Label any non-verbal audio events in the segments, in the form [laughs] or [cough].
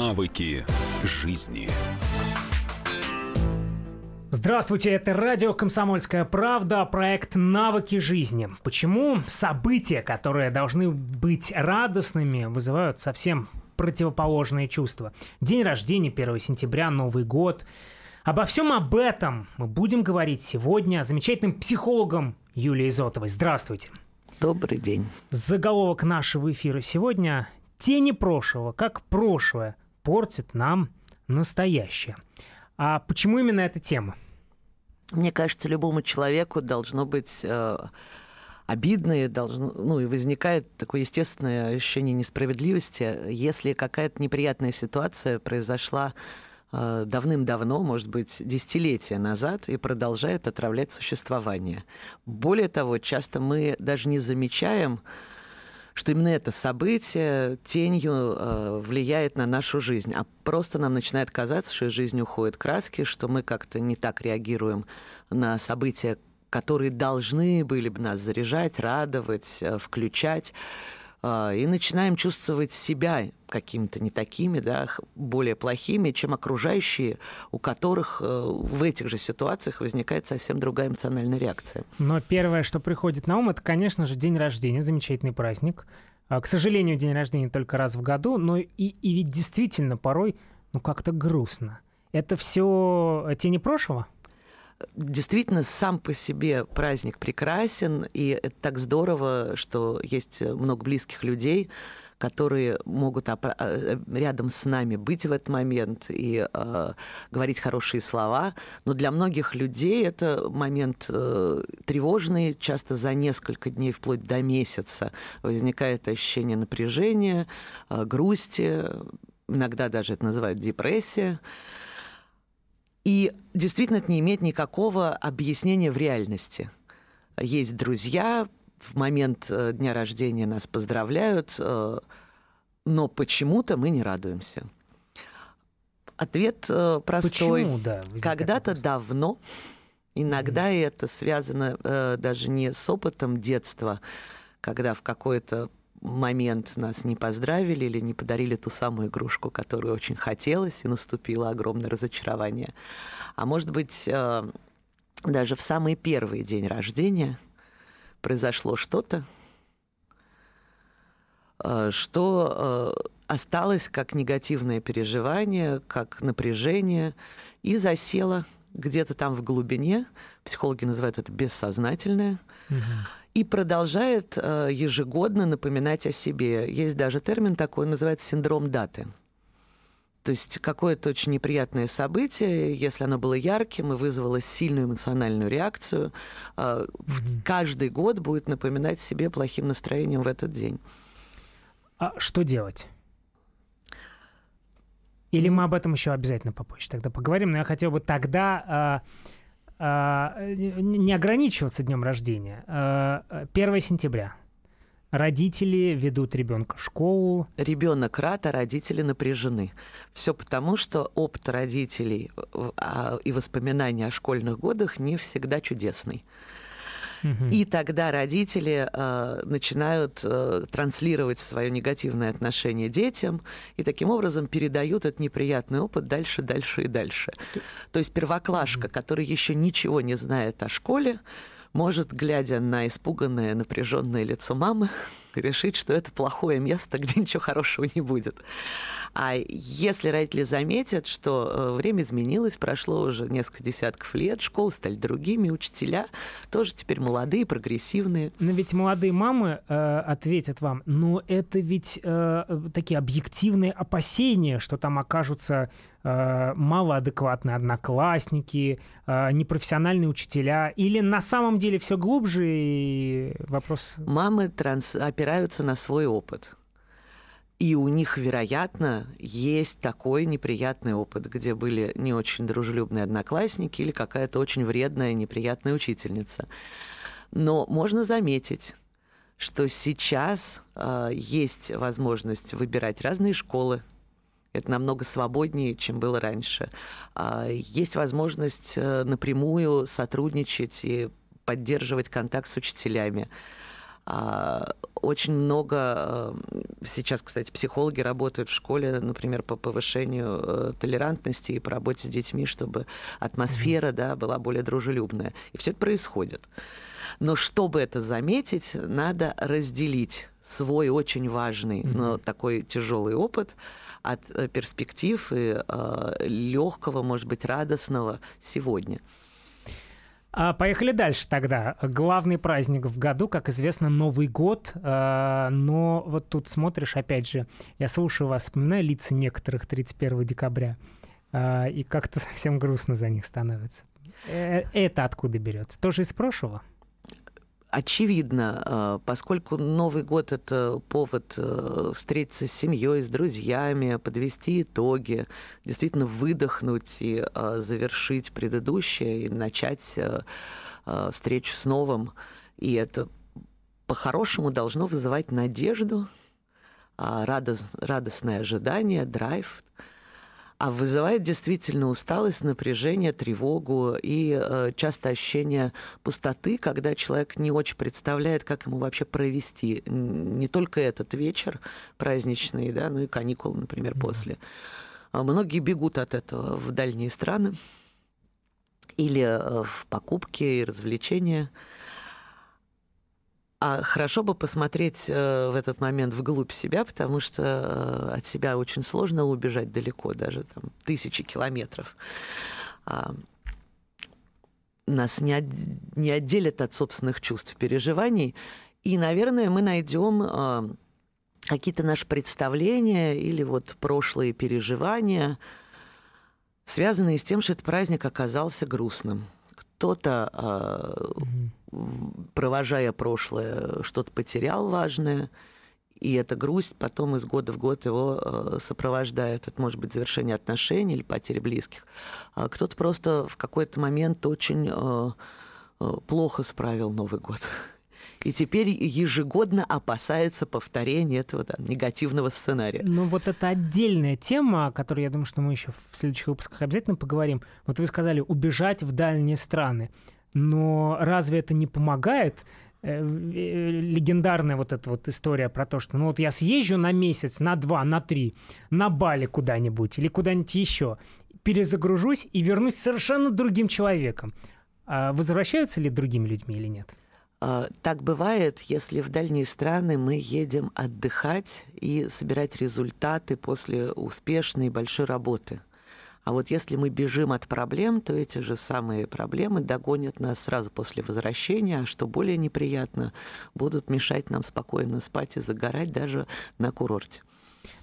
Навыки жизни. Здравствуйте, это радио «Комсомольская правда», проект «Навыки жизни». Почему события, которые должны быть радостными, вызывают совсем противоположные чувства? День рождения, 1 сентября, Новый год. Обо всем об этом мы будем говорить сегодня с замечательным психологом Юлией Изотовой. Здравствуйте. Добрый день. Заголовок нашего эфира сегодня «Тени прошлого, как прошлое портит нам настоящее». А почему именно эта тема? Мне кажется, любому человеку должно быть э, обидно, и должно, ну и возникает такое естественное ощущение несправедливости, если какая-то неприятная ситуация произошла э, давным-давно, может быть, десятилетия назад, и продолжает отравлять существование. Более того, часто мы даже не замечаем, что именно это событие тенью э, влияет на нашу жизнь, а просто нам начинает казаться, что из жизни уходят краски, что мы как-то не так реагируем на события, которые должны были бы нас заряжать, радовать, э, включать. А, и начинаем чувствовать себя какими-то не такими, да, более плохими, чем окружающие, у которых э, в этих же ситуациях возникает совсем другая эмоциональная реакция. Но первое, что приходит на ум, это, конечно же, день рождения, замечательный праздник. А, к сожалению, день рождения только раз в году, но и, и ведь действительно порой, ну, как-то грустно. Это все тени прошлого? Действительно сам по себе праздник прекрасен, и это так здорово, что есть много близких людей, которые могут э, рядом с нами быть в этот момент и э, говорить хорошие слова. Но для многих людей это момент э, тревожный, часто за несколько дней, вплоть до месяца, возникает ощущение напряжения, э, грусти, иногда даже это называют депрессия. И действительно это не имеет никакого объяснения в реальности. Есть друзья, в момент э, дня рождения нас поздравляют, э, но почему-то мы не радуемся. Ответ э, простой. Почему, да, Когда-то давно, иногда mm-hmm. это связано даже не с опытом детства, когда в какой-то момент нас не поздравили или не подарили ту самую игрушку, которую очень хотелось, и наступило огромное разочарование. А может быть, э, даже в самый первый день рождения произошло что-то, э, что э, осталось как негативное переживание, как напряжение, и засело где-то там в глубине, психологи называют это бессознательное, угу и продолжает э, ежегодно напоминать о себе. Есть даже термин такой, называется синдром даты. То есть какое-то очень неприятное событие, если оно было ярким и вызвало сильную эмоциональную реакцию, mm-hmm. каждый год будет напоминать себе плохим настроением в этот день. А что делать? Или мы об этом еще обязательно попозже тогда поговорим, но я хотел бы тогда а, не ограничиваться днем рождения. 1 а, сентября. Родители ведут ребенка в школу. Ребенок рад, а родители напряжены. Все потому, что опыт родителей а, и воспоминания о школьных годах не всегда чудесный. И тогда родители э, начинают э, транслировать свое негативное отношение детям и таким образом передают этот неприятный опыт дальше, дальше и дальше. То есть первоклашка, который еще ничего не знает о школе, может, глядя на испуганное, напряженное лицо мамы, решить, что это плохое место, [laughs] где ничего хорошего не будет. А если родители заметят, что э, время изменилось, прошло уже несколько десятков лет, школы стали другими, учителя тоже теперь молодые, прогрессивные. Но ведь молодые мамы э, ответят вам, но это ведь э, такие объективные опасения, что там окажутся э, малоадекватные одноклассники, э, непрофессиональные учителя, или на самом деле все глубже и вопрос... Мамы транс опираются на свой опыт. И у них, вероятно, есть такой неприятный опыт, где были не очень дружелюбные одноклассники или какая-то очень вредная, неприятная учительница. Но можно заметить, что сейчас э, есть возможность выбирать разные школы. Это намного свободнее, чем было раньше. Э, есть возможность э, напрямую сотрудничать и поддерживать контакт с учителями. А, очень много э, сейчас, кстати, психологи работают в школе, например, по повышению э, толерантности и по работе с детьми, чтобы атмосфера да, была более дружелюбная. И все это происходит. Но чтобы это заметить, надо разделить свой очень важный, но такой тяжелый опыт от э, перспектив и э, легкого, может быть, радостного сегодня. А, поехали дальше тогда. Главный праздник в году, как известно, Новый год. А, но вот тут смотришь, опять же, я слушаю вас, вспоминаю лица некоторых 31 декабря. А, и как-то [laughs] совсем грустно за них становится. Э, это откуда берется? Тоже из прошлого? Очевидно, э, поскольку Новый год это повод э, встретиться с семьей, с друзьями, подвести итоги, действительно выдохнуть и э, завершить предыдущее и начать встречу с новым. И это по-хорошему должно вызывать надежду, радостное ожидание, драйв а вызывает действительно усталость, напряжение, тревогу и э, часто ощущение пустоты, когда человек не очень представляет, как ему вообще провести не только этот вечер праздничный, да, но и каникулы, например, mm-hmm. после. А многие бегут от этого в дальние страны или э, в покупки и развлечения. А хорошо бы посмотреть э, в этот момент вглубь себя, потому что э, от себя очень сложно убежать далеко, даже там, тысячи километров. А, нас не, от, не отделят от собственных чувств, переживаний. И, наверное, мы найдем э, какие-то наши представления или вот прошлые переживания, связанные с тем, что этот праздник оказался грустным. Кто-то mm-hmm провожая прошлое, что-то потерял важное, и эта грусть потом из года в год его э, сопровождает. Это может быть завершение отношений или потеря близких. А кто-то просто в какой-то момент очень э, э, плохо справил Новый год. И теперь ежегодно опасается повторения этого да, негативного сценария. Ну вот это отдельная тема, о которой, я думаю, что мы еще в следующих выпусках обязательно поговорим. Вот вы сказали, убежать в дальние страны. Но разве это не помогает? Э, э, легендарная вот эта вот история про то, что ну вот я съезжу на месяц, на два, на три, на Бали куда-нибудь или куда-нибудь еще, перезагружусь и вернусь совершенно другим человеком. А возвращаются ли другими людьми или нет? А, так бывает, если в дальние страны мы едем отдыхать и собирать результаты после успешной большой работы. А вот если мы бежим от проблем, то эти же самые проблемы догонят нас сразу после возвращения, а что более неприятно, будут мешать нам спокойно спать и загорать даже на курорте.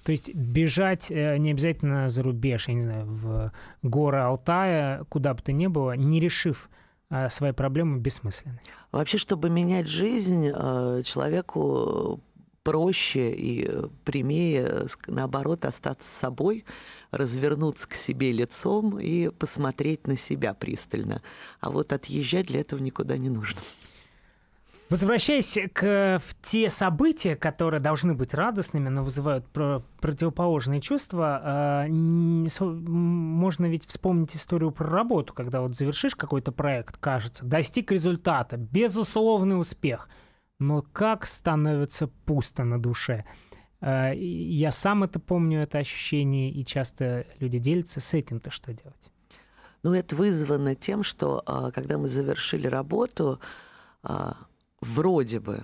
То есть бежать э, не обязательно за рубеж, я не знаю, в горы Алтая, куда бы то ни было, не решив э, свои проблемы, бессмысленно. Вообще, чтобы менять жизнь, э, человеку проще и прямее, наоборот, остаться собой, развернуться к себе лицом и посмотреть на себя пристально. А вот отъезжать для этого никуда не нужно. Возвращаясь к в те события, которые должны быть радостными, но вызывают про противоположные чувства, э, можно ведь вспомнить историю про работу, когда вот завершишь какой-то проект, кажется, достиг результата, безусловный успех, но как становится пусто на душе – я сам это помню, это ощущение, и часто люди делятся с этим-то что делать? Ну, это вызвано тем, что а, когда мы завершили работу, а, вроде бы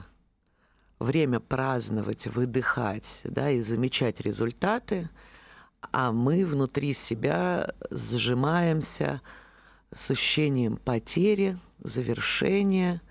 время праздновать, выдыхать, да, и замечать результаты, а мы внутри себя сжимаемся с ощущением потери, завершения,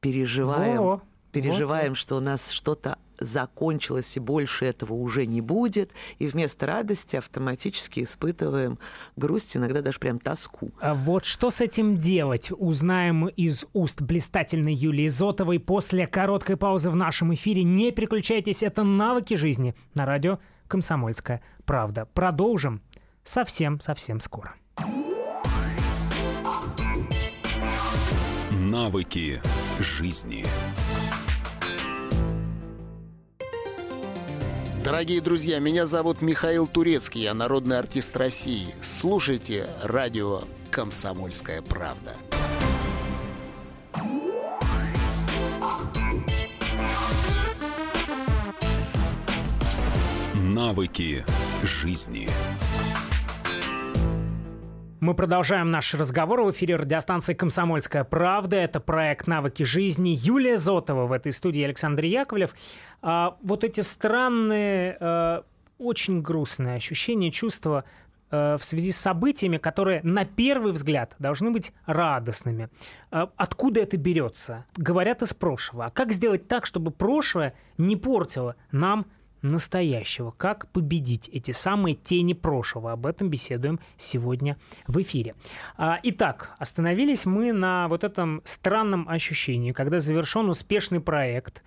переживаем, О, переживаем, вот. что у нас что-то закончилось и больше этого уже не будет, и вместо радости автоматически испытываем грусть, иногда даже прям тоску. А вот что с этим делать, узнаем из уст блистательной Юлии Зотовой после короткой паузы в нашем эфире. Не переключайтесь, это навыки жизни на радио «Комсомольская правда». Продолжим совсем-совсем скоро. Навыки жизни. Дорогие друзья, меня зовут Михаил Турецкий, я народный артист России. Слушайте радио «Комсомольская правда». Навыки жизни. Мы продолжаем наш разговор в эфире радиостанции «Комсомольская правда». Это проект «Навыки жизни». Юлия Зотова в этой студии, Александр Яковлев. А, вот эти странные, а, очень грустные ощущения, чувства а, в связи с событиями, которые на первый взгляд должны быть радостными. А, откуда это берется? Говорят из прошлого. А как сделать так, чтобы прошлое не портило нам настоящего. Как победить эти самые тени прошлого? Об этом беседуем сегодня в эфире. А, итак, остановились мы на вот этом странном ощущении, когда завершен успешный проект,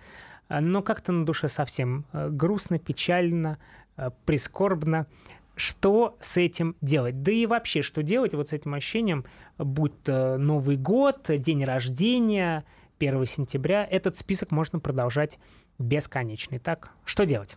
а, но как-то на душе совсем а, грустно, печально, прискорбно. Что с этим делать? Да и вообще, что делать вот с этим ощущением, будь то Новый год, день рождения, 1 сентября, этот список можно продолжать бесконечный. Так, что делать?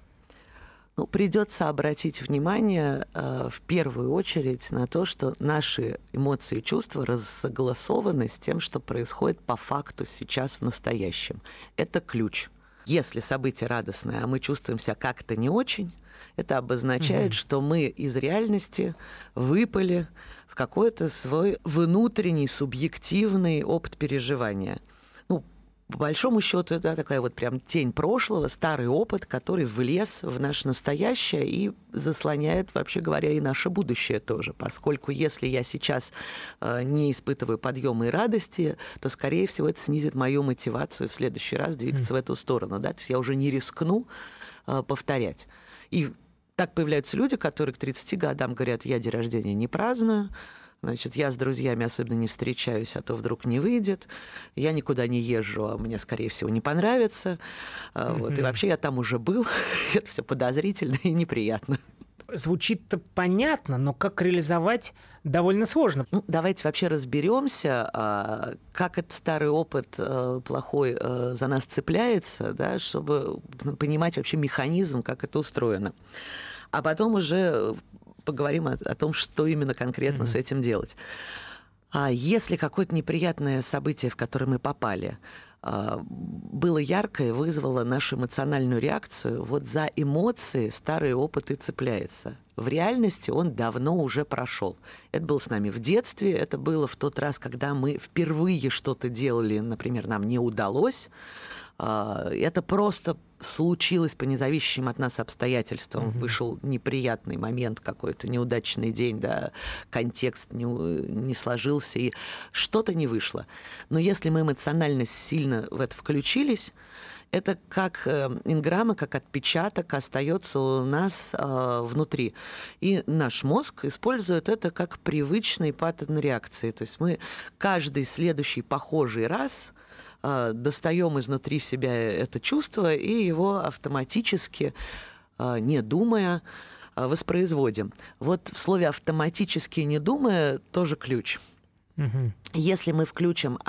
Ну, придется обратить внимание э, в первую очередь на то, что наши эмоции и чувства рассогласованы с тем, что происходит по факту сейчас в настоящем. Это ключ. Если событие радостное, а мы чувствуем себя как-то не очень, это обозначает, угу. что мы из реальности выпали в какой-то свой внутренний субъективный опыт переживания по большому счету, это такая вот прям тень прошлого, старый опыт, который влез в наше настоящее и заслоняет, вообще говоря, и наше будущее тоже. Поскольку если я сейчас э, не испытываю подъема и радости, то, скорее всего, это снизит мою мотивацию в следующий раз двигаться mm. в эту сторону. Да? То есть я уже не рискну э, повторять. И так появляются люди, которые к 30 годам говорят, я день рождения не праздную, Значит, я с друзьями особенно не встречаюсь, а то вдруг не выйдет. Я никуда не езжу, а мне, скорее всего, не понравится. Mm-hmm. Вот. И вообще я там уже был. [laughs] Это все подозрительно и неприятно. Звучит-то понятно, но как реализовать довольно сложно. Ну, давайте вообще разберемся, а, как этот старый опыт э, плохой за нас цепляется, да, чтобы понимать вообще механизм, как это устроено. А потом уже поговорим о, о том, что именно конкретно mm-hmm. с этим делать. А если какое-то неприятное событие, в которое мы попали, а, было яркое, вызвало нашу эмоциональную реакцию, вот за эмоции старый опыт и цепляется. В реальности он давно уже прошел. Это было с нами в детстве, это было в тот раз, когда мы впервые что-то делали, например, нам не удалось, а, это просто случилось по независимым от нас обстоятельствам. Угу. Вышел неприятный момент какой-то, неудачный день, да, контекст не, не сложился, и что-то не вышло. Но если мы эмоционально сильно в это включились, это как э, инграмма, как отпечаток остается у нас э, внутри. И наш мозг использует это как привычный паттерн реакции. То есть мы каждый следующий похожий раз достаем изнутри себя это чувство и его автоматически, а, не думая, а, воспроизводим. Вот в слове автоматически не думая тоже ключ. Угу. Если мы включим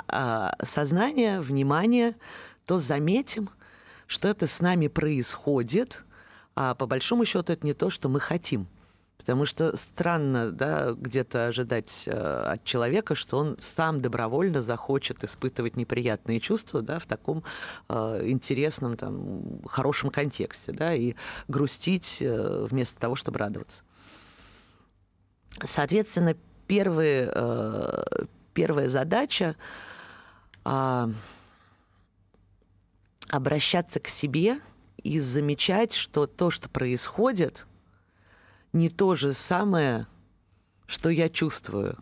сознание, внимание, то заметим, что это с нами происходит, а по большому счету это не то, что мы хотим. Потому что странно, да, где-то ожидать э, от человека, что он сам добровольно захочет испытывать неприятные чувства, да, в таком э, интересном, там, хорошем контексте, да, и грустить э, вместо того, чтобы радоваться. Соответственно, первые, первая задача э, обращаться к себе и замечать, что то, что происходит – не то же самое, что я чувствую.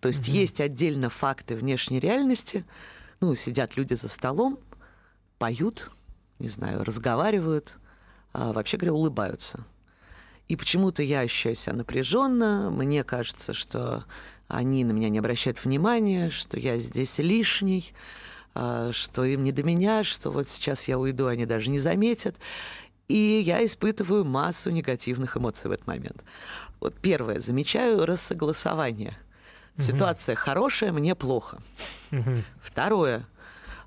То есть угу. есть отдельно факты внешней реальности. Ну, сидят люди за столом, поют, не знаю, разговаривают, а вообще говоря, улыбаются. И почему-то я ощущаю себя напряженно, мне кажется, что они на меня не обращают внимания, что я здесь лишний, а, что им не до меня, что вот сейчас я уйду, они даже не заметят. И я испытываю массу негативных эмоций в этот момент. Вот первое, замечаю рассогласование. Ситуация хорошая, мне плохо. Второе,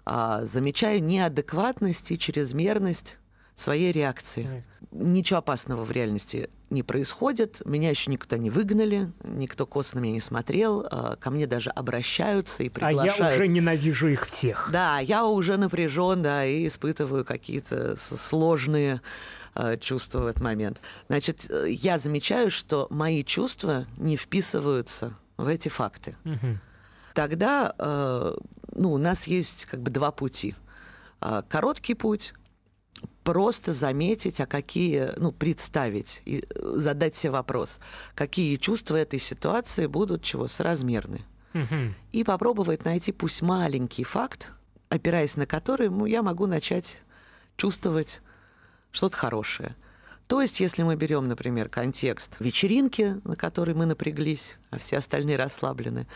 а, замечаю неадекватность и чрезмерность своей реакции. Ничего опасного в реальности не происходит. Меня еще никто не выгнали, никто косо на меня не смотрел. а, Ко мне даже обращаются и А приглашают. я уже ненавижу их всех. Да, я уже напряжен, да, и испытываю какие-то сложные э, чувства в этот момент. Значит, э, я замечаю, что мои чувства не вписываются в эти факты. Мгм. Тогда, э, ну, у нас есть как бы два пути. А, Короткий путь просто заметить, а какие, ну, представить и э, задать себе вопрос, какие чувства этой ситуации будут чего соразмерны Мгм. и попробовать найти пусть маленький факт, опираясь на который ну, я могу начать чувствовать что-то хорошее. То есть, если мы берем, например, контекст вечеринки, на которой мы напряглись, а все остальные расслаблены,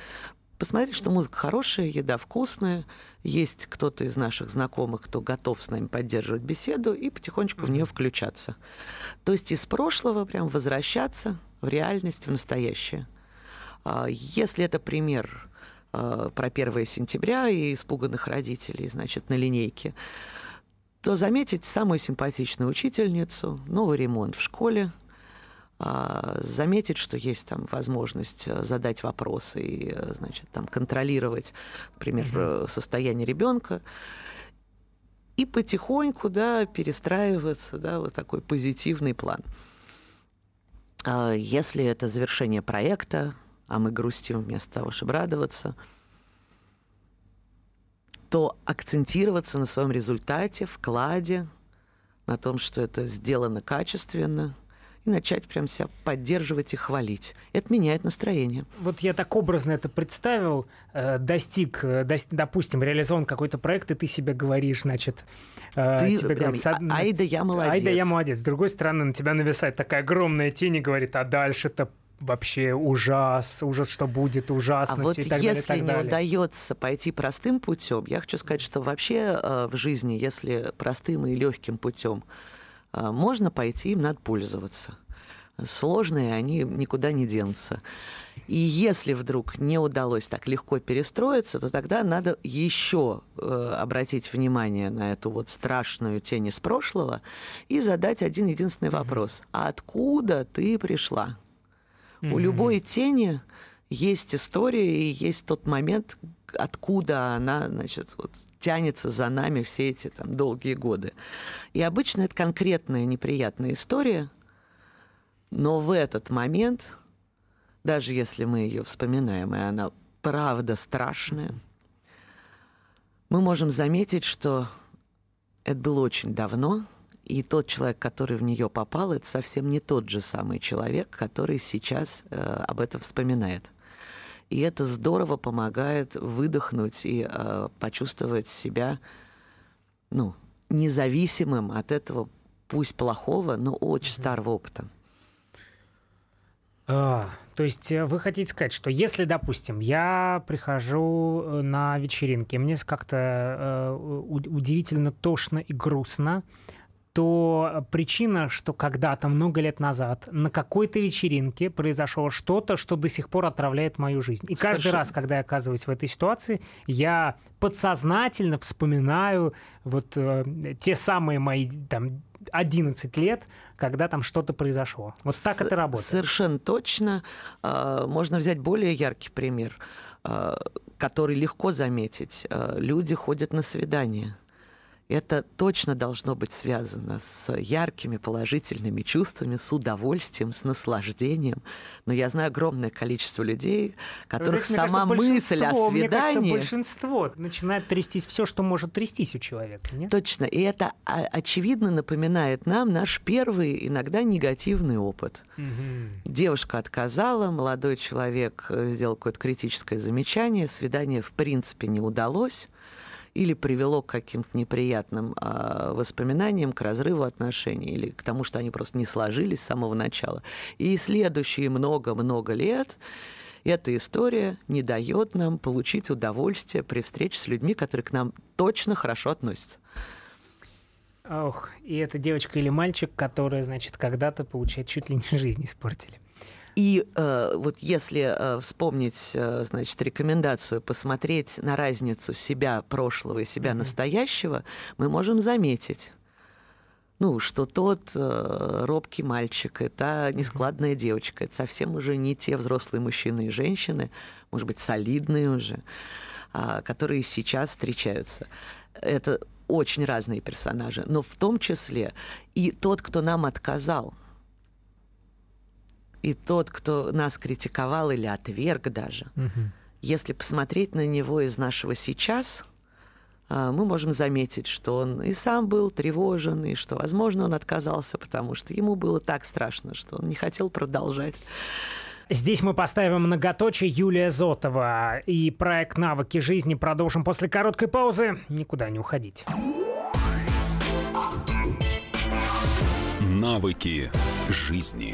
посмотреть, что музыка хорошая, еда вкусная, есть кто-то из наших знакомых, кто готов с нами поддерживать беседу, и потихонечку в нее включаться. То есть из прошлого прям возвращаться в реальность, в настоящее. А, Если это пример а, про 1 сентября и испуганных родителей, значит, на линейке, то заметить самую симпатичную учительницу, новый ремонт в школе, заметить, что есть там возможность э, задать вопросы и, э, значит, там контролировать, например, э, состояние ребенка, и потихоньку, да, перестраиваться, да, вот такой позитивный план. А Если это завершение проекта, а мы грустим вместо того, чтобы радоваться, то акцентироваться на своем результате, вкладе, на том, что это сделано качественно, и начать прям себя поддерживать и хвалить. Это меняет настроение. Вот я так образно это представил, э, достиг, э, допустим, реализован какой-то проект, и ты себе говоришь, значит, э, Ты тебе прям, говорят, «Сад- «А- ай да я молодец». Ай да я молодец. С другой стороны, на тебя нависает такая огромная тень и говорит, а дальше-то вообще ужас, ужас, что будет, ужасно, А вот и так далее, и если так не далее. удается пойти простым путем, я хочу сказать, что вообще э, в жизни, если простым и легким путем можно пойти, им надо пользоваться. Сложные они никуда не денутся. И если вдруг не удалось так легко перестроиться, то тогда надо еще э, обратить внимание на эту вот страшную тень из прошлого и задать один единственный вопрос: а откуда ты пришла? У Мгм. любой тени есть история и есть тот момент, откуда она, значит, вот тянется за нами все эти там долгие годы. И обычно это конкретная неприятная история, но в этот момент, даже если мы ее вспоминаем, и она правда страшная, мы можем заметить, что это было очень давно, и тот человек, который в нее попал, это совсем не тот же самый человек, который сейчас э, об этом вспоминает. И это здорово помогает выдохнуть и э, почувствовать себя, ну, независимым от этого, пусть плохого, но очень старого опыта. А, то есть э, вы хотите сказать, что если, допустим, я прихожу э, на вечеринки, мне как-то э, удивительно тошно и грустно, то причина, что когда-то, много лет назад, на какой-то вечеринке произошло что-то, что до сих пор отравляет мою жизнь. И каждый Совершенно. раз, когда я оказываюсь в этой ситуации, я подсознательно вспоминаю вот э, те самые мои там 11 лет, когда там что-то произошло. Вот так С- это работает. Совершенно точно. А, Можно взять более яркий пример, а, который легко заметить. А, Люди ходят на свидания. Это точно должно быть связано с яркими положительными чувствами, с удовольствием, с наслаждением. Но я знаю огромное количество людей, которых мне сама кажется, мысль о большинство, мне кажется, свидании... большинство начинает трястись все, что может трястись у человека. Нет? Точно. И это а, очевидно напоминает нам наш первый, иногда негативный опыт. Мгм. Девушка отказала, молодой человек э, сделал какое-то критическое замечание, свидание в принципе не удалось или привело к каким-то неприятным а, воспоминаниям, к разрыву отношений, или к тому, что они просто не сложились с самого начала. И следующие много-много лет эта история не дает нам получить удовольствие при встрече с людьми, которые к нам точно хорошо относятся. Ох, и это девочка или мальчик, которые, значит, когда-то, получается, чуть ли не [laughs] жизнь испортили. И э, вот если э, вспомнить, э, значит, рекомендацию посмотреть на разницу себя прошлого и себя Мгм. настоящего, мы можем заметить, ну, что тот э, робкий мальчик, это нескладная девочка, это совсем уже не те взрослые мужчины и женщины, может быть, солидные уже, э, которые сейчас встречаются. Это очень разные персонажи, но в том числе и тот, кто нам отказал, и тот, кто нас критиковал или отверг даже. Угу. Если посмотреть на него из нашего сейчас, а, мы можем заметить, что он и сам был тревожен, и что, возможно, он отказался, потому что ему было так страшно, что он не хотел продолжать. Здесь мы поставим многоточие Юлия Зотова. И проект «Навыки жизни» продолжим после короткой паузы. Никуда не уходить. Навыки жизни.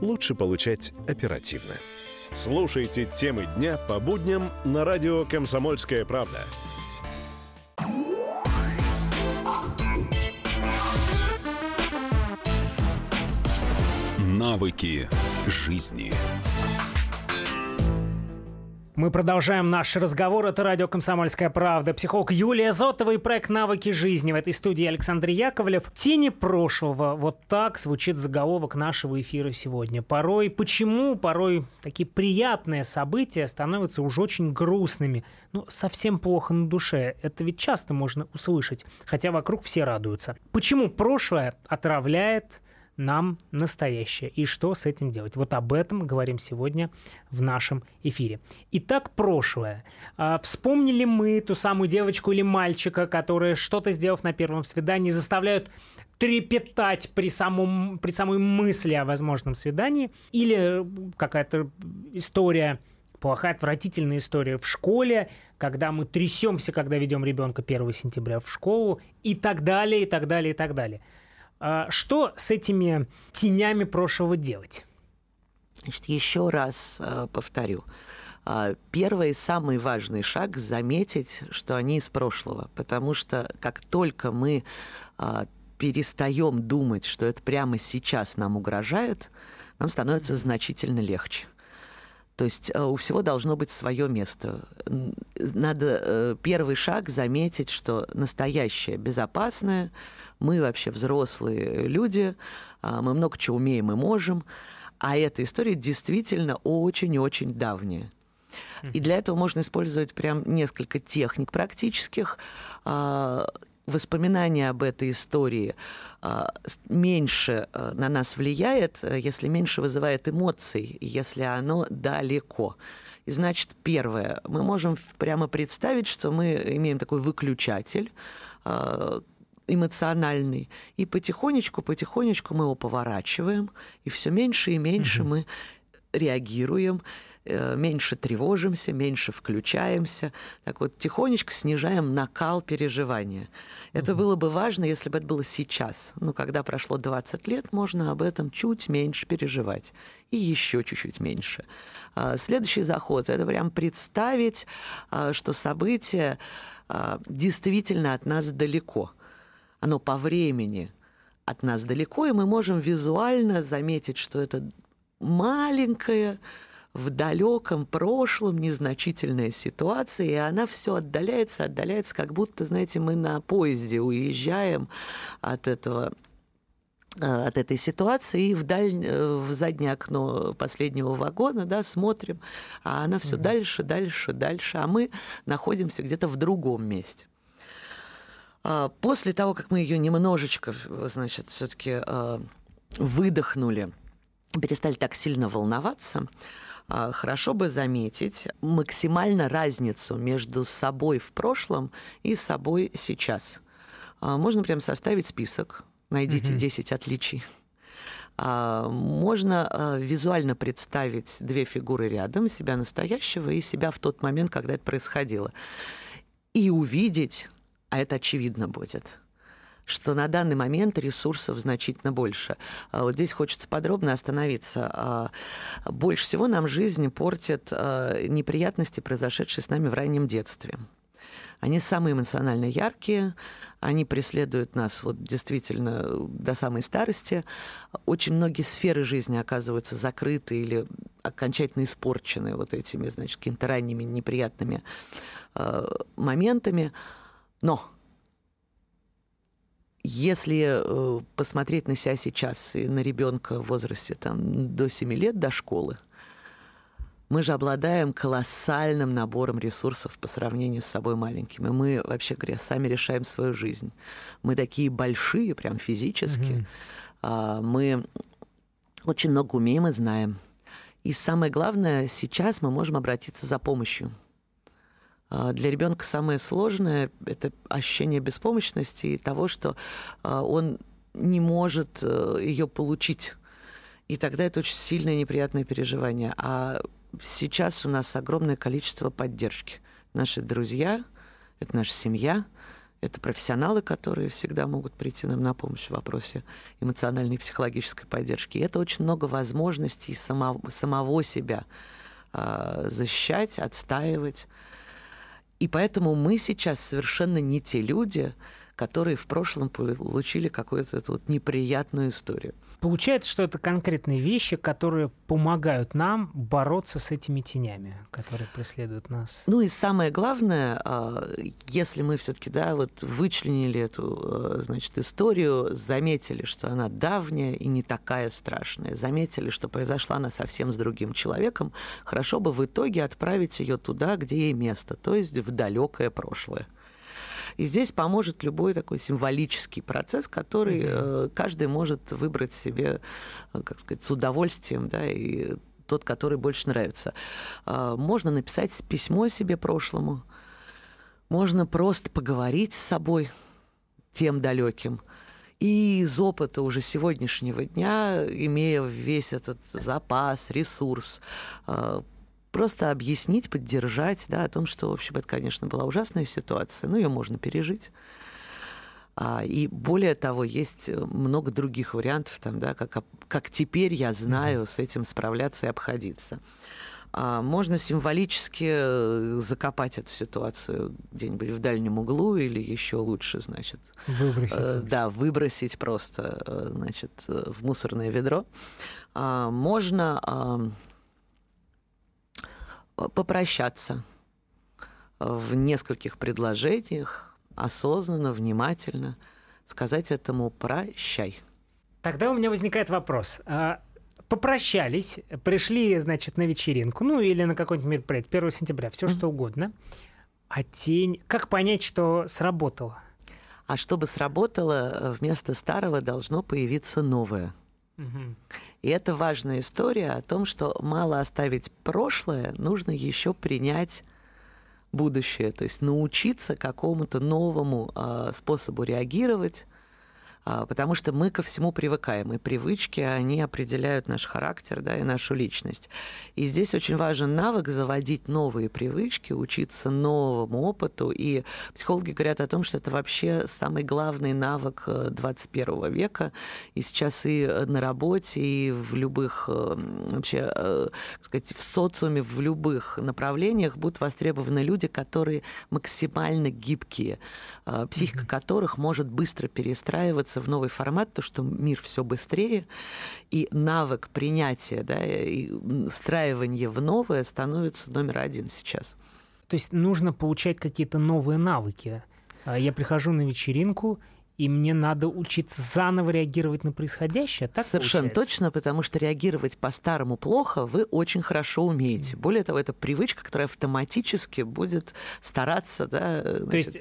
лучше получать оперативно. Слушайте темы дня по будням на радио «Комсомольская правда». Навыки жизни. Мы продолжаем наш разговор. Это радио «Комсомольская правда». Психолог Юлия Зотова и проект «Навыки жизни». В этой студии Александр Яковлев. «Тени прошлого». Вот так звучит заголовок нашего эфира сегодня. Порой, почему порой такие приятные события становятся уже очень грустными? Ну, совсем плохо на душе. Это ведь часто можно услышать, хотя вокруг все радуются. Почему прошлое отравляет, нам настоящее и что с этим делать. Вот об этом говорим сегодня в нашем эфире. Итак, прошлое. А, вспомнили мы ту самую девочку или мальчика, которые что-то сделав на первом свидании, заставляют трепетать при, самом, при самой мысли о возможном свидании, или какая-то история плохая, отвратительная история в школе, когда мы трясемся, когда ведем ребенка 1 сентября в школу, и так далее, и так далее, и так далее. А что с этими тенями прошлого делать? Значит, еще раз э, повторю. А, первый самый важный шаг – заметить, что они из прошлого. Потому что как только мы а, перестаем думать, что это прямо сейчас нам угрожает, нам становится значительно легче. То есть э, у всего должно быть свое место. Надо э, первый шаг заметить, что настоящее безопасное – мы вообще взрослые люди, а, мы много чего умеем и можем, а эта история действительно очень-очень давняя. И для этого можно использовать прям несколько техник практических. А, воспоминания об этой истории меньше на нас влияет, если меньше вызывает эмоций, если оно далеко. И значит, первое, мы можем прямо представить, что мы имеем такой выключатель, эмоциональный. И потихонечку, потихонечку мы его поворачиваем, и все меньше и меньше угу. мы реагируем, э, меньше тревожимся, меньше включаемся. Так вот, тихонечко снижаем накал переживания. Это угу. было бы важно, если бы это было сейчас. Но когда прошло 20 лет, можно об этом чуть меньше переживать. И еще чуть-чуть меньше. А, следующий заход – это прям представить, а, что событие а, действительно от нас далеко – оно по времени от нас далеко, и мы можем визуально заметить, что это маленькая, в далеком прошлом незначительная ситуация, и она все отдаляется, отдаляется, как будто, знаете, мы на поезде уезжаем от этого э, от этой ситуации и в, даль... Э, в заднее окно последнего вагона да, смотрим, а она все угу. дальше, дальше, дальше, а мы находимся где-то в другом месте. А, после того, как мы ее немножечко, значит, все-таки а, выдохнули, перестали так сильно волноваться, хорошо бы заметить максимально разницу между собой в прошлом и собой сейчас. Можно прям составить список, найдите угу. 10 отличий. Можно визуально представить две фигуры рядом, себя настоящего и себя в тот момент, когда это происходило. и увидеть, а это очевидно будет, что на данный момент ресурсов значительно больше. А вот здесь хочется подробно остановиться. А, больше всего нам жизнь портят а, неприятности, произошедшие с нами в раннем детстве. Они самые эмоционально яркие, они преследуют нас вот действительно до самой старости. Очень многие сферы жизни оказываются закрыты или окончательно испорчены вот этими, значит, какими-то ранними неприятными э, моментами. Но если э, посмотреть на себя сейчас и на ребенка в возрасте там, до 7 лет, до школы, мы же обладаем колоссальным набором ресурсов по сравнению с собой маленькими. Мы, вообще говоря, сами решаем свою жизнь. Мы такие большие, прям физически. Mm-hmm. Мы очень много умеем и знаем. И самое главное, сейчас мы можем обратиться за помощью. А, для ребенка самое сложное – это ощущение беспомощности и того, что а, он не может э, ее получить. И тогда это очень сильное неприятное переживание. А сейчас у нас огромное количество поддержки. Наши друзья, это наша семья, это профессионалы, которые всегда могут прийти нам на помощь в вопросе эмоциональной и психологической поддержки. И это очень много возможностей самого, самого себя э, защищать, отстаивать. И поэтому мы сейчас совершенно не те люди, которые в прошлом получили какую-то вот неприятную историю. Получается, что это конкретные вещи, которые помогают нам бороться с этими тенями, которые преследуют нас. Ну и самое главное, а, если мы все-таки да, вот вычленили эту а, значит, историю, заметили, что она давняя и не такая страшная, заметили, что произошла она совсем с другим человеком, хорошо бы в итоге отправить ее туда, где ей место, то есть в далекое прошлое. И здесь поможет любой такой символический процесс, который mm-hmm. каждый может выбрать себе, э, как сказать, с удовольствием, да, и тот, который больше нравится. А, можно написать письмо себе прошлому, можно просто поговорить с собой, тем далеким. И из опыта уже сегодняшнего дня, имея весь этот запас, ресурс, а, просто объяснить, поддержать, да, о том, что, в общем, это, конечно, была ужасная ситуация, но ее можно пережить. А, и более того, есть много других вариантов, там, да, как, как теперь я знаю mm-hmm. с этим справляться и обходиться. А, можно символически э, закопать эту ситуацию где-нибудь в дальнем углу или еще лучше, значит. Выбросить. Э, да, выбросить просто, э, значит, в мусорное ведро. А, можно попрощаться в нескольких предложениях, осознанно, внимательно, сказать этому «прощай». Тогда у меня возникает вопрос. А, попрощались, пришли, значит, на вечеринку, ну или на какой-нибудь мероприятие, 1 сентября, все что угодно. А тень... Как понять, что сработало? А чтобы сработало, вместо старого должно появиться новое. Угу. И это важная история о том, что мало оставить прошлое, нужно еще принять будущее, то есть научиться какому-то новому э, способу реагировать, потому что мы ко всему привыкаем, и привычки, они определяют наш характер да, и нашу личность. И здесь очень важен навык заводить новые привычки, учиться новому опыту, и психологи говорят о том, что это вообще самый главный навык 21 э, века, и сейчас и на работе, и в любых, э, вообще, э, так сказать, в социуме, в любых направлениях будут востребованы люди, которые максимально гибкие, психика mm-hmm. которых может быстро перестраиваться в новый формат, то, что мир все быстрее, и навык принятия да, и встраивания в новое становится номер один сейчас. То есть нужно получать какие-то новые навыки. А я прихожу на вечеринку, и мне надо учиться заново реагировать на происходящее. Так Совершенно получается? точно, потому что реагировать по-старому плохо вы очень хорошо умеете. Более того, это привычка, которая автоматически будет стараться. Да, значит... То есть э,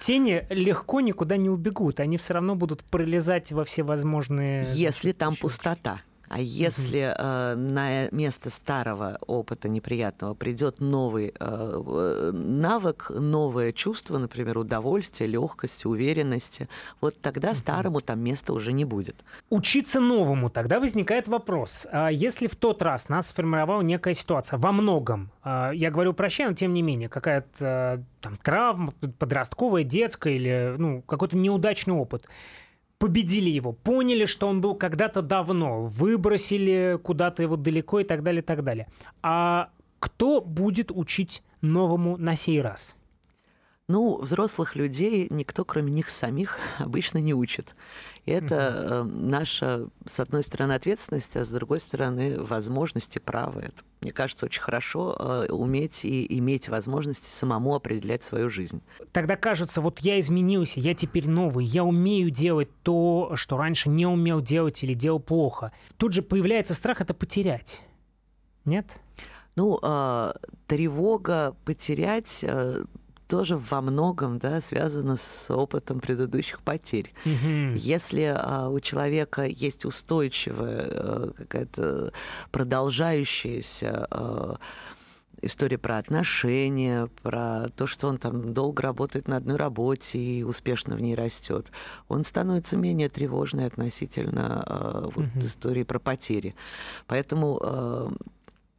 тени легко никуда не убегут, они все равно будут пролезать во все возможные... Если там пустота. А если э, на место старого опыта неприятного придет новый э, навык, новое чувство, например, удовольствия, легкости, уверенности, вот тогда старому там места уже не будет. Учиться новому, тогда возникает вопрос. А если в тот раз нас сформировала некая ситуация во многом, а, я говорю прощай, но тем не менее, какая-то там травма, подростковая, детская или ну, какой-то неудачный опыт, победили его, поняли, что он был когда-то давно, выбросили куда-то его далеко и так далее, и так далее. А кто будет учить новому на сей раз? Ну, взрослых людей никто, кроме них самих, обычно не учит. И это угу. наша, с одной стороны, ответственность, а с другой стороны, возможности, право. Это, мне кажется, очень хорошо э, уметь и иметь возможности самому определять свою жизнь. Тогда кажется, вот я изменился, я теперь новый, я умею делать то, что раньше не умел делать или делал плохо. Тут же появляется страх это потерять. Нет? Ну, э, тревога потерять э, тоже во многом да, связано с опытом предыдущих потерь. Mm-hmm. Если а, у человека есть устойчивая а, какая-то продолжающаяся а, история про отношения, про то, что он там долго работает на одной работе и успешно в ней растет, он становится менее тревожный относительно э, вот, mm-hmm. истории про потери. Поэтому э,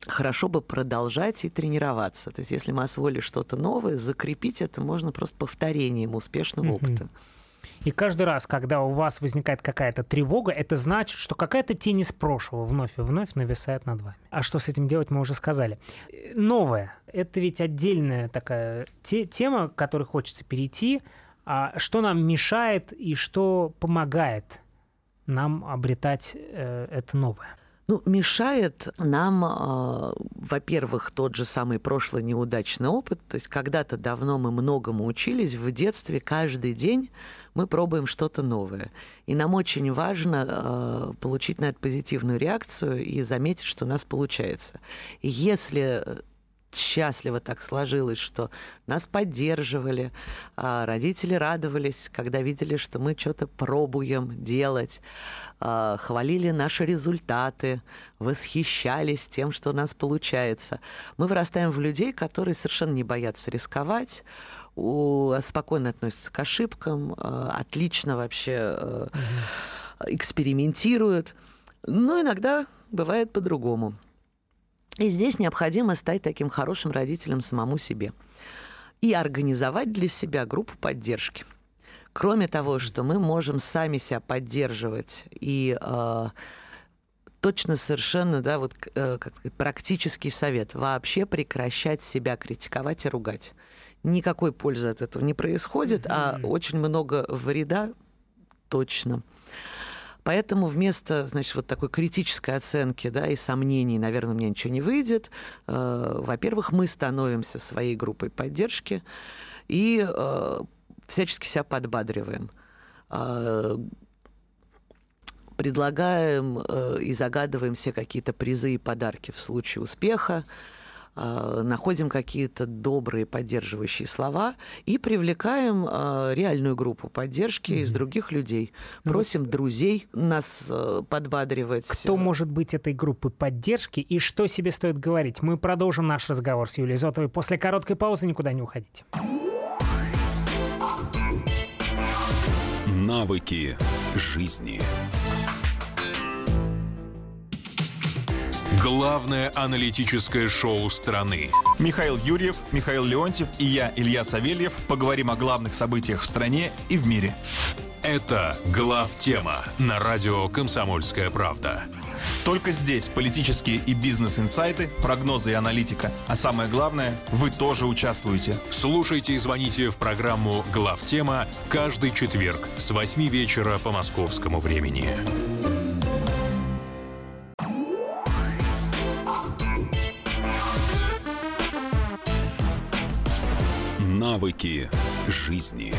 хорошо бы продолжать и тренироваться. То есть если мы освоили что-то новое, закрепить это можно просто повторением успешного mm-hmm. опыта. И каждый раз, когда у вас возникает какая-то тревога, это значит, что какая-то тень из прошлого вновь и вновь нависает над вами. А что с этим делать, мы уже сказали. Новое. Это ведь отдельная такая те- тема, к которой хочется перейти. А что нам мешает и что помогает нам обретать э, это новое? Ну, мешает нам, э, во-первых, тот же самый прошлый неудачный опыт. То есть когда-то давно мы многому учились, в детстве каждый день мы пробуем что-то новое. И нам очень важно э, получить на это позитивную реакцию и заметить, что у нас получается. И если счастливо так сложилось, что нас поддерживали, а родители радовались, когда видели, что мы что-то пробуем делать, а, хвалили наши результаты, восхищались тем, что у нас получается. Мы вырастаем в людей, которые совершенно не боятся рисковать, спокойно относятся к ошибкам, а, отлично вообще экспериментируют. Но иногда бывает по-другому. И здесь необходимо стать таким хорошим родителем самому себе и организовать для себя группу поддержки. Кроме того, что мы можем сами себя поддерживать и э, точно совершенно, да, вот э, как практический совет вообще прекращать себя критиковать и ругать. Никакой пользы от этого не происходит, mm-hmm. а очень много вреда точно. Поэтому вместо, значит, вот такой критической оценки, да, и сомнений, наверное, у меня ничего не выйдет, э, во-первых, мы становимся своей группой поддержки и э, всячески себя подбадриваем. Э, предлагаем э, и загадываем все какие-то призы и подарки в случае успеха. А, находим какие-то добрые поддерживающие слова и привлекаем а, реальную группу поддержки mm-hmm. из других людей. Ну Просим вот... друзей нас а, подбадривать. Кто может быть этой группы поддержки и что себе стоит говорить? Мы продолжим наш разговор с Юлией Зотовой после короткой паузы. Никуда не уходите. Навыки жизни. Главное аналитическое шоу страны. Михаил Юрьев, Михаил Леонтьев и я, Илья Савельев, поговорим о главных событиях в стране и в мире. Это «Глав тема» на радио «Комсомольская правда». Только здесь политические и бизнес-инсайты, прогнозы и аналитика. А самое главное, вы тоже участвуете. Слушайте и звоните в программу «Глав тема» каждый четверг с 8 вечера по московскому времени. Навыки жизни.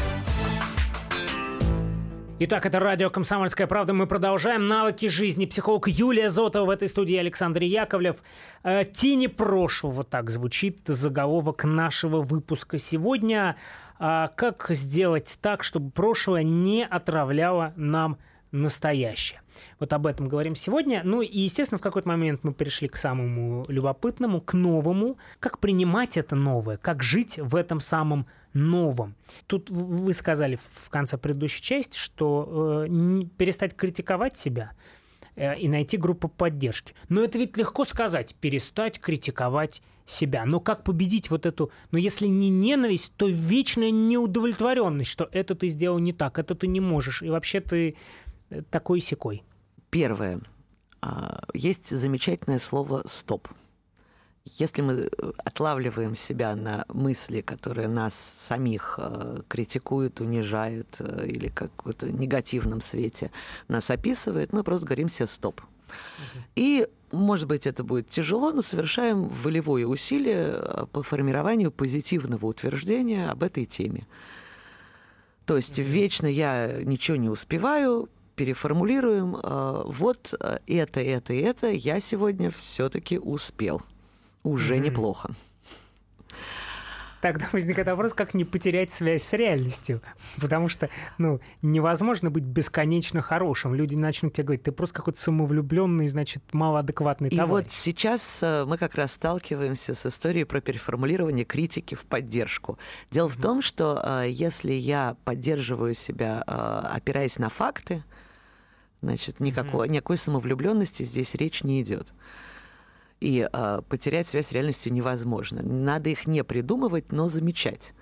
Итак, это радио «Комсомольская правда». Мы продолжаем. Навыки жизни. Психолог Юлия Зотова в этой студии Александр Яковлев. Э, Тени прошлого. Так звучит заголовок нашего выпуска сегодня. А как сделать так, чтобы прошлое не отравляло нам настоящее. Вот об этом говорим сегодня. Ну и, естественно, в какой-то момент мы перешли к самому любопытному, к новому. Как принимать это новое, как жить в этом самом новом. Тут вы сказали в конце предыдущей части, что э, перестать критиковать себя э, и найти группу поддержки. Но это ведь легко сказать, перестать критиковать себя. Но как победить вот эту, но если не ненависть, то вечная неудовлетворенность, что это ты сделал не так, это ты не можешь, и вообще ты такой секой. Первое. А, есть замечательное слово «стоп». Если мы э, отлавливаем себя на мысли, которые нас самих э, критикуют, унижают или как в каком-то негативном свете нас описывает, мы просто говорим себе «стоп». И, может быть, это будет тяжело, но совершаем волевое усилие э, по формированию позитивного утверждения об этой теме. То есть вечно я ничего не успеваю, переформулируем, э, вот э, это, это, это я сегодня все-таки успел. Уже mm-hmm. неплохо тогда возникает вопрос, как не потерять связь с реальностью. Потому что, ну, невозможно быть бесконечно хорошим. Люди начнут тебе говорить, ты просто какой-то самовлюбленный, значит, малоадекватный И товарищ. вот сейчас э, мы как раз сталкиваемся с историей про переформулирование критики в поддержку. Дело mm-hmm. в том, что если я поддерживаю себя, опираясь на факты, значит, никакой, mm-hmm. никакой самовлюбленности здесь речь не идет и э, потерять связь с реальностью невозможно. Надо их не придумывать, но замечать.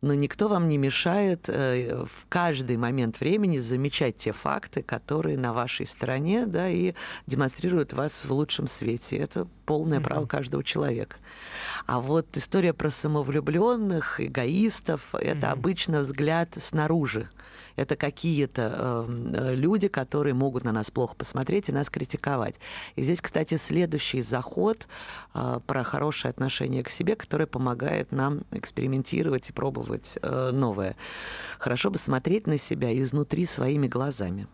Но никто вам не мешает э, в каждый момент времени замечать те факты, которые на вашей стороне, да, и демонстрируют вас в лучшем свете. Это полное mm-hmm. право каждого человека. А вот история про самовлюбленных, эгоистов, mm-hmm. это обычно взгляд снаружи это какие-то эм, э, люди, которые могут на нас плохо посмотреть и нас критиковать. И здесь, кстати, следующий заход э, про хорошее отношение к себе, которое помогает нам экспериментировать и пробовать э, новое. Хорошо бы смотреть на себя изнутри своими глазами.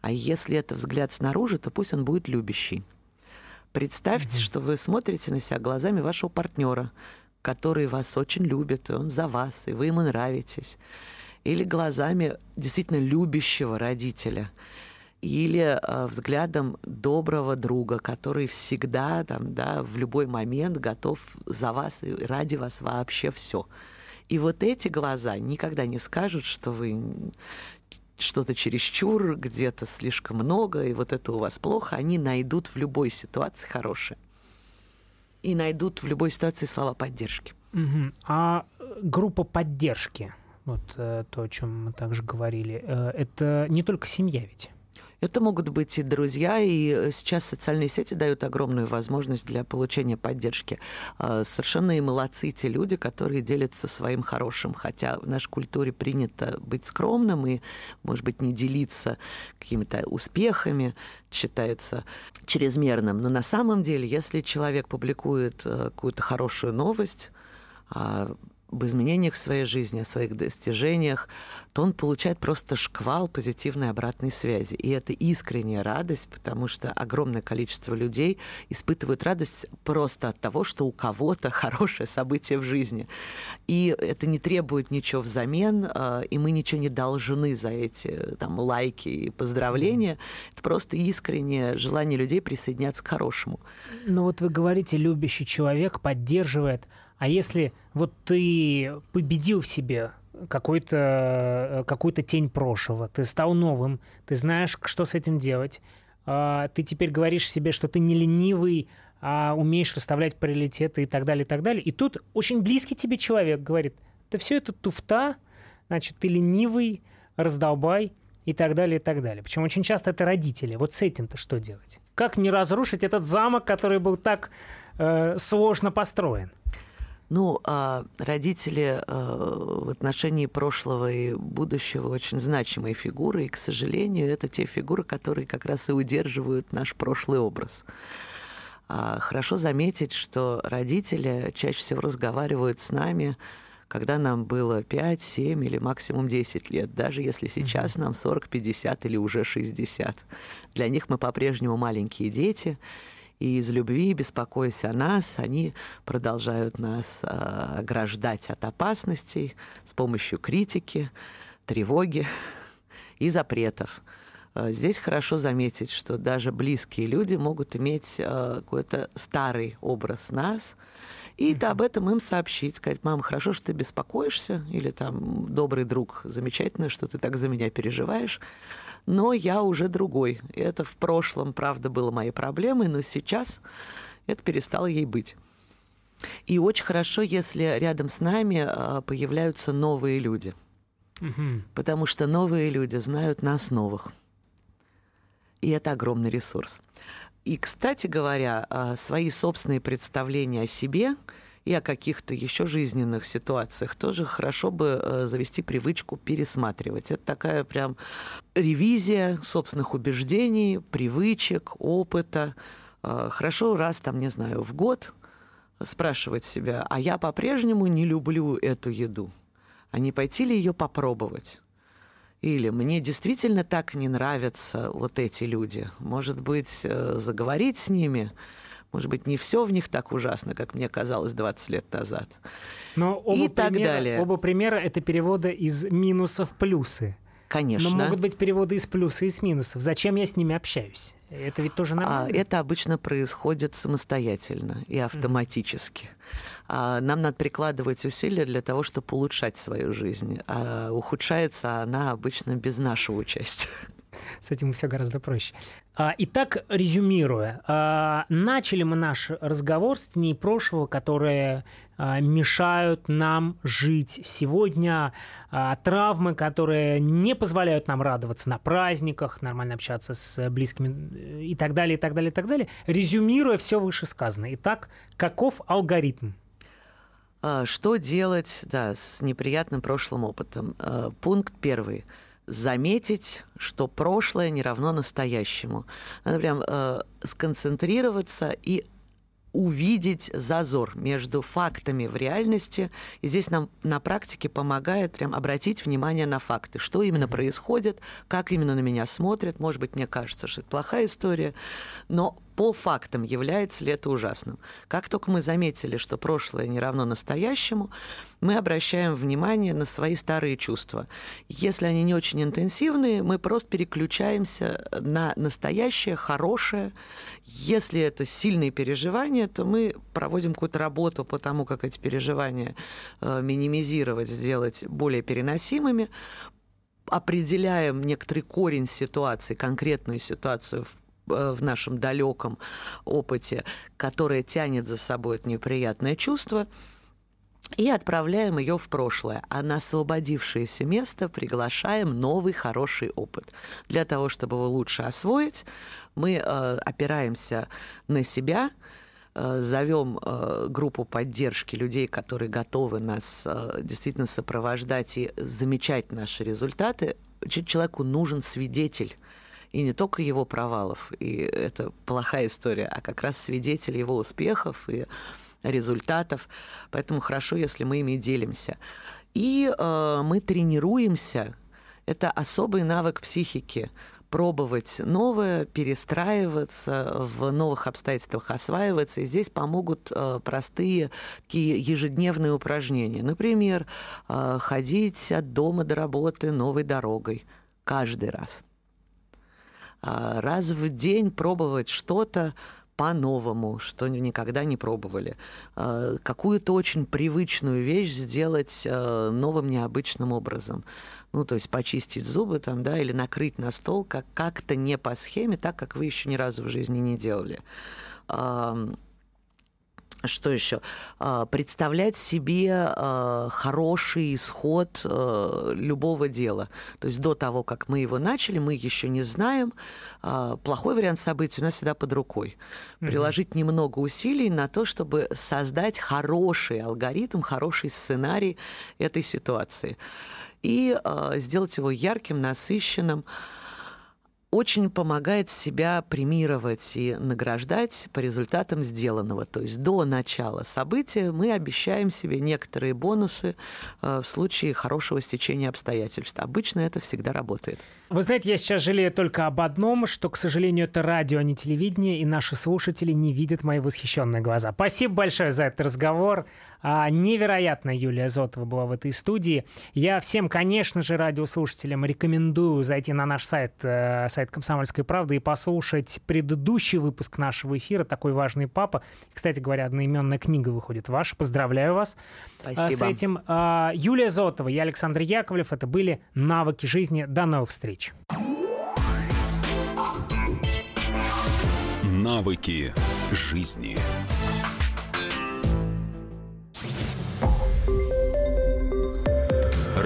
А если это взгляд снаружи, то пусть он будет любящий. Представьте, mm-hmm. что вы смотрите на себя глазами вашего партнера, который вас очень любит, и он за вас, и вы ему нравитесь или глазами действительно любящего родителя, или э, взглядом доброго друга, который всегда там, да, в любой момент готов за вас и ради вас вообще все. И вот эти глаза никогда не скажут, что вы что-то чересчур, где-то слишком много, и вот это у вас плохо, они найдут в любой ситуации хорошее. И найдут в любой ситуации слова поддержки. Угу. А группа поддержки, вот э, то, о чем мы также говорили, э, это не только семья ведь. Это могут быть и друзья, и э, сейчас социальные сети дают огромную возможность для получения поддержки. Совершенно и молодцы те люди, которые делятся своим хорошим, хотя в нашей культуре принято быть скромным и, может быть, не делиться какими-то успехами, считается чрезмерным. Но на самом деле, если человек публикует какую-то хорошую новость, а, об изменениях в своей жизни, о своих достижениях, то он получает просто шквал позитивной обратной связи. И это искренняя радость, потому что огромное количество людей испытывают радость просто от того, что у кого-то [laughs] хорошее событие в жизни. И это не требует ничего взамен, а, и мы ничего не должны за эти там, лайки и поздравления. Это просто искреннее желание людей присоединяться к хорошему. Но вот вы говорите, любящий человек поддерживает а если вот ты победил в себе какой-то, какую-то тень прошлого, ты стал новым, ты знаешь, что с этим делать, а, ты теперь говоришь себе, что ты не ленивый, а умеешь расставлять приоритеты и так далее, и так далее. И тут очень близкий тебе человек говорит, да все это туфта, значит, ты ленивый, раздолбай и так далее, и так далее. Причем очень часто это родители. Вот с этим-то что делать? Как не разрушить этот замок, который был так э, сложно построен? Ну, а родители э, в отношении прошлого и будущего очень значимые фигуры, и, к сожалению, это те фигуры, которые как раз и удерживают наш прошлый образ. А хорошо заметить, что родители чаще всего разговаривают с нами, когда нам было 5, 7 или максимум 10 лет, даже если сейчас нам 40, 50 или уже 60. Для них мы по-прежнему маленькие дети, и из любви, беспокоясь о нас, они продолжают нас а, ограждать от опасностей с помощью критики, тревоги [laughs] и запретов. Э, здесь хорошо заметить, что даже близкие люди могут иметь э, какой-то старый образ нас, и mm-hmm. об этом им сообщить, сказать, мама, хорошо, что ты беспокоишься, или там, добрый друг, замечательно, что ты так за меня переживаешь, но я уже другой. Это в прошлом, правда, было моей проблемой, но сейчас это перестало ей быть. И очень хорошо, если рядом с нами э, появляются новые люди. Угу. Потому что новые люди знают нас новых. И это огромный ресурс. И, кстати говоря, а, свои собственные представления о себе и о каких-то еще жизненных ситуациях тоже хорошо бы э, завести привычку пересматривать. Это такая прям ревизия собственных убеждений, привычек, опыта. А, хорошо раз, там, не знаю, в год спрашивать себя, а я по-прежнему не люблю эту еду, а не пойти ли ее попробовать? Или мне действительно так не нравятся вот эти люди. Может быть, э, заговорить с ними, может быть, не все в них так ужасно, как мне казалось 20 лет назад. Но оба и так далее. Оба примера — это переводы из минусов в плюсы. Конечно. Но могут быть переводы из плюса и из минусов. Зачем я с ними общаюсь? Это ведь тоже а, нормально. А это обычно происходит самостоятельно и автоматически. Mm-hmm. Нам надо прикладывать усилия для того, чтобы улучшать свою жизнь. А ухудшается она обычно без нашего участия. [laughs] С этим все гораздо проще. А, итак, резюмируя, а, начали мы наш разговор с дней прошлого, которые а, мешают нам жить сегодня, травмы, которые не позволяют нам радоваться на праздниках, нормально общаться с близкими и так далее, и так далее, и так далее. Резюмируя все вышесказанное. Итак, каков алгоритм? Что делать да, с неприятным прошлым опытом? Пункт первый – заметить, что прошлое не равно настоящему. Надо прям э, сконцентрироваться и увидеть зазор между фактами в реальности. И здесь нам на практике помогает прям обратить внимание на факты, что именно происходит, как именно на меня смотрят. Может быть, мне кажется, что это плохая история, но по фактам является ли это ужасным. Как только мы заметили, что прошлое не равно настоящему, мы обращаем внимание на свои старые чувства. Если они не очень интенсивные, мы просто переключаемся на настоящее, хорошее. Если это сильные переживания, то мы проводим какую-то работу по тому, как эти переживания э, минимизировать, сделать более переносимыми, определяем некоторый корень ситуации, конкретную ситуацию в в нашем далеком опыте, которое тянет за собой это неприятное чувство, и отправляем ее в прошлое. А на освободившееся место приглашаем новый хороший опыт. Для того, чтобы его лучше освоить, мы э, опираемся на себя, э, зовем э, группу поддержки людей, которые готовы нас э, действительно сопровождать и замечать наши результаты. Человеку нужен свидетель и не только его провалов, и это плохая история, а как раз свидетель его успехов и результатов. Поэтому хорошо, если мы ими делимся. И э, мы тренируемся. Это особый навык психики пробовать новое, перестраиваться в новых обстоятельствах, осваиваться. И здесь помогут э, простые такие ежедневные упражнения. Например, э, ходить от дома до работы новой дорогой каждый раз. А, раз в день пробовать что-то по-новому, что никогда не пробовали. А, какую-то очень привычную вещь сделать а, новым необычным образом. Ну, то есть почистить зубы там, да, или накрыть на стол как- как-то не по схеме, так, как вы еще ни разу в жизни не делали что еще? А, представлять себе а, хороший исход а, любого дела. То есть до того, как мы его начали, мы еще не знаем. Плохой вариант событий у нас всегда под рукой. Приложить mm-hmm. немного усилий на то, чтобы создать хороший алгоритм, хороший сценарий этой ситуации. И сделать его ярким, насыщенным очень помогает себя премировать и награждать по результатам сделанного. То есть до начала события мы обещаем себе некоторые бонусы э, в случае хорошего стечения обстоятельств. Обычно это всегда работает. Вы знаете, я сейчас жалею только об одном, что, к сожалению, это радио, а не телевидение, и наши слушатели не видят мои восхищенные глаза. Спасибо большое за этот разговор. А, невероятно Юлия Зотова была в этой студии. Я всем, конечно же, радиослушателям рекомендую зайти на наш сайт, э, сайт «Комсомольской правды» и послушать предыдущий выпуск нашего эфира «Такой важный папа». Кстати говоря, одноименная книга выходит ваша. Поздравляю вас э, Спасибо. с этим. А, Юлия Зотова и Александр Яковлев. Это были «Навыки жизни». До новых встреч. Навыки жизни.